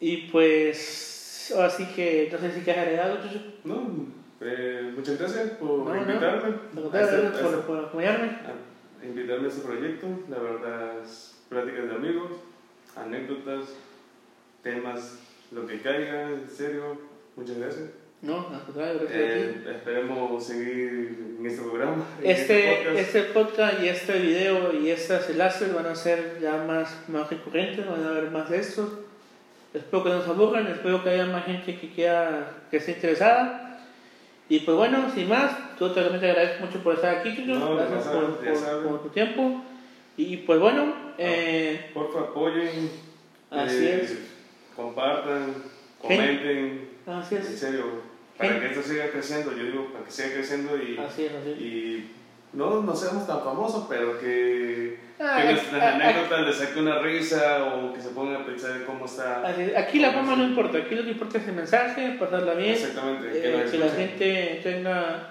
Y pues, así que no sé si quieres agregar algo. No, eh, muchas gracias por No, no. invitarme. Al a este- Gracias por, este- por acompañarme. a invitarme a este proyecto. La verdad, es pláticas de amigos, anécdotas, temas, lo que caiga, en serio. Muchas gracias. No, al contrario. Eh, esperemos seguir en este programa. en Este, podcast. este podcast y este video y estas enlaces van a ser ya más, más recurrentes, van a haber más de estos. Espero que no se aburran, espero que haya más gente que quiera, que esté interesada. Y pues bueno, sin más, yo te agradezco mucho por estar aquí, Chucho. No, Gracias por, por- por tu tiempo. Y pues bueno, eh, Porfa, apoyen. Así eh, es. Compartan, comenten. así En es. serio, para que esto siga creciendo, yo digo, para que siga creciendo y, Así es, así es. y no, no seamos tan famosos, pero que, Ah, que ah, nuestras ah, anécdotas les saque una risa o que se pongan a pensar en cómo está. Aquí la fama no importa, aquí lo que importa es el mensaje, pasarla bien. Exactamente, Eh, que la gente tenga,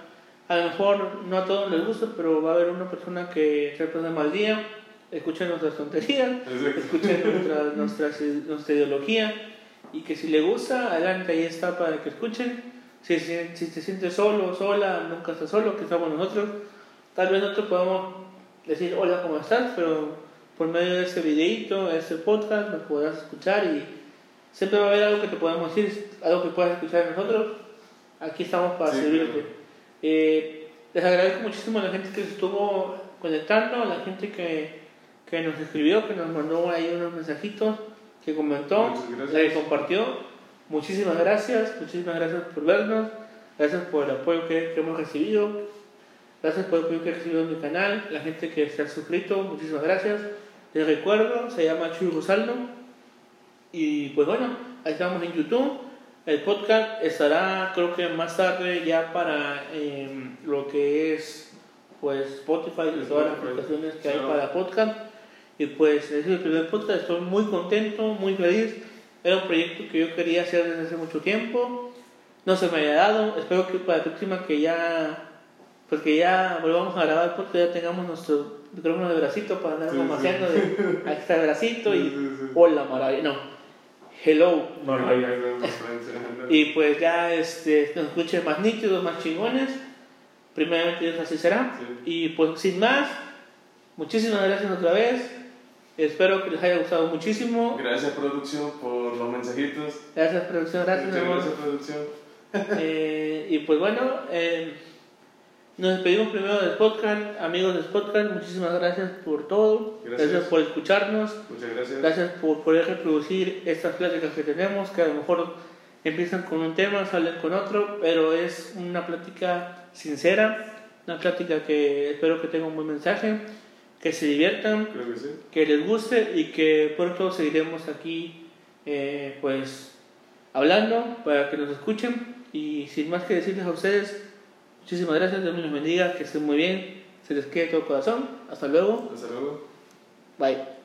a lo mejor no a todos les gusta, pero va a haber una persona que se pone mal día, escuchen nuestras tonterías, Exacto. escuchen nuestra, nuestra, nuestra ideología y que si le gusta, adelante, ahí está para que escuchen. Si, si, si te sientes solo sola, nunca estás solo, que estamos nosotros. Tal vez no te podamos decir hola, ¿cómo estás? Pero por medio de este videito, de este podcast, nos podrás escuchar y siempre va a haber algo que te podamos decir, algo que puedas escuchar de nosotros. Aquí estamos para Sí, servirte. claro. Eh, les agradezco muchísimo a la gente que estuvo conectando, a la gente que, que nos escribió, que nos mandó ahí unos mensajitos, que comentó, que compartió. Muchísimas gracias, muchísimas gracias por vernos, gracias por el apoyo que, que hemos recibido, gracias por el apoyo que he recibido en mi canal, la gente que se ha suscrito, muchísimas gracias. Les recuerdo, se llama Chuy Rosaldo. Y pues bueno, ahí estamos en YouTube. El podcast estará creo que más tarde ya para em, lo que es pues Spotify y todas las aplicaciones que hay para podcast. Y pues ese es el primer podcast, estoy muy contento, muy feliz. Era un proyecto que yo quería hacer desde hace mucho tiempo. No se me había dado. Espero que para la próxima que ya pues que ya volvamos a grabar porque ya tengamos nuestro micrófono de bracito para andar Sí, como sí. haciendo de aquí está el bracito y sí, hola maravilla. No. hello. Francia. Y pues ya este, nos escuchen más nítidos, más chingones. Primeramente Dios así será. Y pues sin más, muchísimas gracias otra vez. Espero que les haya gustado muchísimo. Gracias, producción, por los mensajitos. Gracias producción, gracias Muchas gracias, producción. Eh, y pues bueno, eh, nos despedimos primero del podcast. Amigos del podcast, muchísimas gracias por todo. Gracias. por escucharnos. Muchas gracias. Gracias por poder reproducir estas pláticas que tenemos, que a lo mejor empiezan con un tema, salen con otro, pero es una plática sincera, una plática que espero que tenga un buen mensaje, que se diviertan, que sí. que les guste y que pronto seguiremos aquí eh, pues hablando para que nos escuchen y sin más que decirles a ustedes, muchísimas gracias, Dios los bendiga, que estén muy bien, se les quede todo corazón, hasta luego, Hasta luego. bye.